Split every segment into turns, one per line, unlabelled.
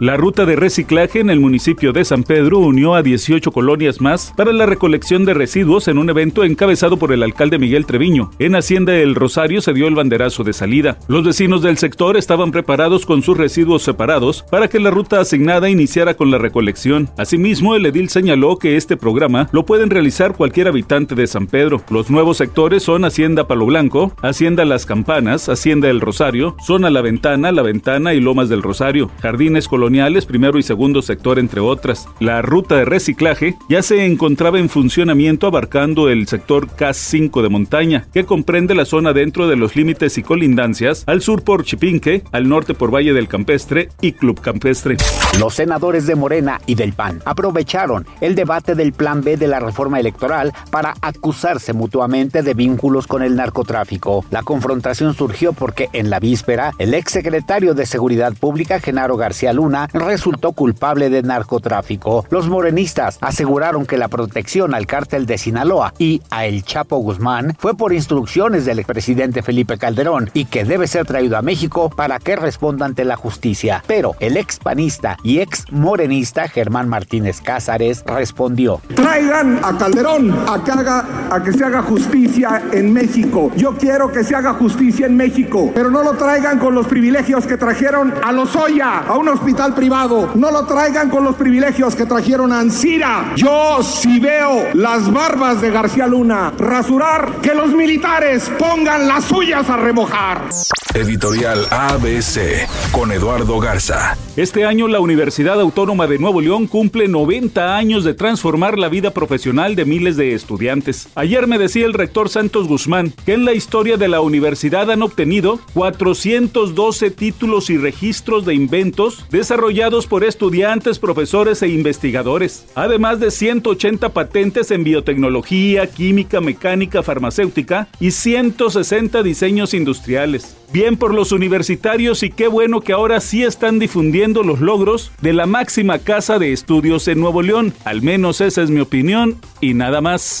La ruta de reciclaje en el municipio de San Pedro unió a 18 colonias más para la recolección de residuos en un evento encabezado por el alcalde Miguel Treviño. En Hacienda El Rosario se dio el banderazo de salida. Los vecinos del sector estaban preparados con sus residuos separados para que la ruta asignada iniciara con la recolección. Asimismo, el edil señaló que este programa lo pueden realizar cualquier habitante de San Pedro. Los nuevos sectores son Hacienda Palo Blanco, Hacienda Las Campanas, Hacienda El Rosario, Zona La Ventana, La Ventana y Lomas del Rosario, Jardines Coloniales primero y segundo sector, entre otras. La ruta de reciclaje ya se encontraba en funcionamiento abarcando el sector K5 de montaña, que comprende la zona dentro de los límites y colindancias, al sur por Chipinque, al norte por Valle del Campestre y Club Campestre.
Los senadores de Morena y del PAN aprovecharon el debate del Plan B de la reforma electoral para acusarse mutuamente de vínculos con el narcotráfico. La confrontación surgió porque en la víspera, el exsecretario de Seguridad Pública, Genaro García Luna, resultó culpable de narcotráfico. Los morenistas aseguraron que la protección al cártel de Sinaloa y a El Chapo Guzmán fue por instrucciones del expresidente Felipe Calderón y que debe ser traído a México para que responda ante la justicia. Pero el ex panista y ex morenista Germán Martínez Cázares respondió.
Traigan a Calderón a que, haga, a que se haga justicia en México. Yo quiero que se haga justicia en México, pero no lo traigan con los privilegios que trajeron a Lozoya, a un hospital privado. No lo traigan con los privilegios que trajeron a Ancira. Yo si veo las barbas de García Luna rasurar, que los militares pongan las suyas a remojar.
Editorial ABC con Eduardo Garza.
Este año la Universidad Autónoma de Nuevo León cumple 90 años de transformar la vida profesional de miles de estudiantes. Ayer me decía el rector Santos Guzmán que en la historia de la universidad han obtenido 412 títulos y registros de inventos desarrollados por estudiantes, profesores e investigadores, además de 180 patentes en biotecnología, química, mecánica, farmacéutica y 160 diseños industriales. Bien por los universitarios y qué bueno que ahora sí están difundiendo los logros de la máxima casa de estudios en Nuevo León. Al menos esa es mi opinión y nada más.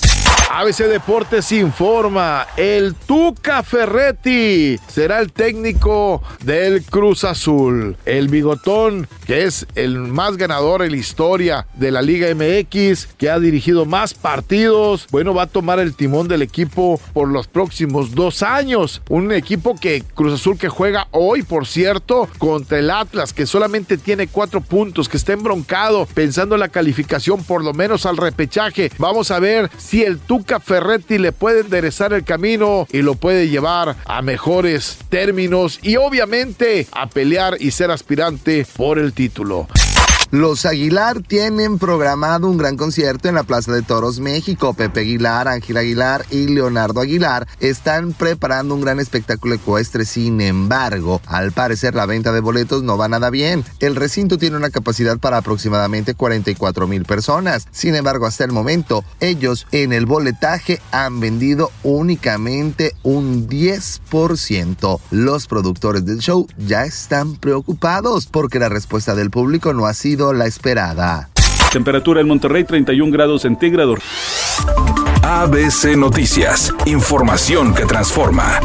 ABC Deportes informa, el Tuca Ferretti será el técnico del Cruz Azul. El bigotón, que es el más ganador en la historia de la Liga MX, que ha dirigido más partidos, bueno, va a tomar el timón del equipo por los próximos dos años. Un equipo que Cruz Azul que juega hoy, por cierto, contra el Atlas, que solamente tiene cuatro puntos, que está embroncado, pensando en la calificación por lo menos al repechaje. Vamos a ver si el Tuca Ferretti le puede enderezar el camino y lo puede llevar a mejores términos y obviamente a pelear y ser aspirante por el título.
Los Aguilar tienen programado un gran concierto en la Plaza de Toros México. Pepe Aguilar, Ángel Aguilar y Leonardo Aguilar están preparando un gran espectáculo ecuestre. Sin embargo, al parecer la venta de boletos no va nada bien. El recinto tiene una capacidad para aproximadamente 44 mil personas. Sin embargo, hasta el momento, ellos en el boletaje han vendido únicamente un 10%. Los productores del show ya están preocupados porque la respuesta del público no ha sido la esperada.
Temperatura en Monterrey 31 grados centígrados.
ABC Noticias, información que transforma.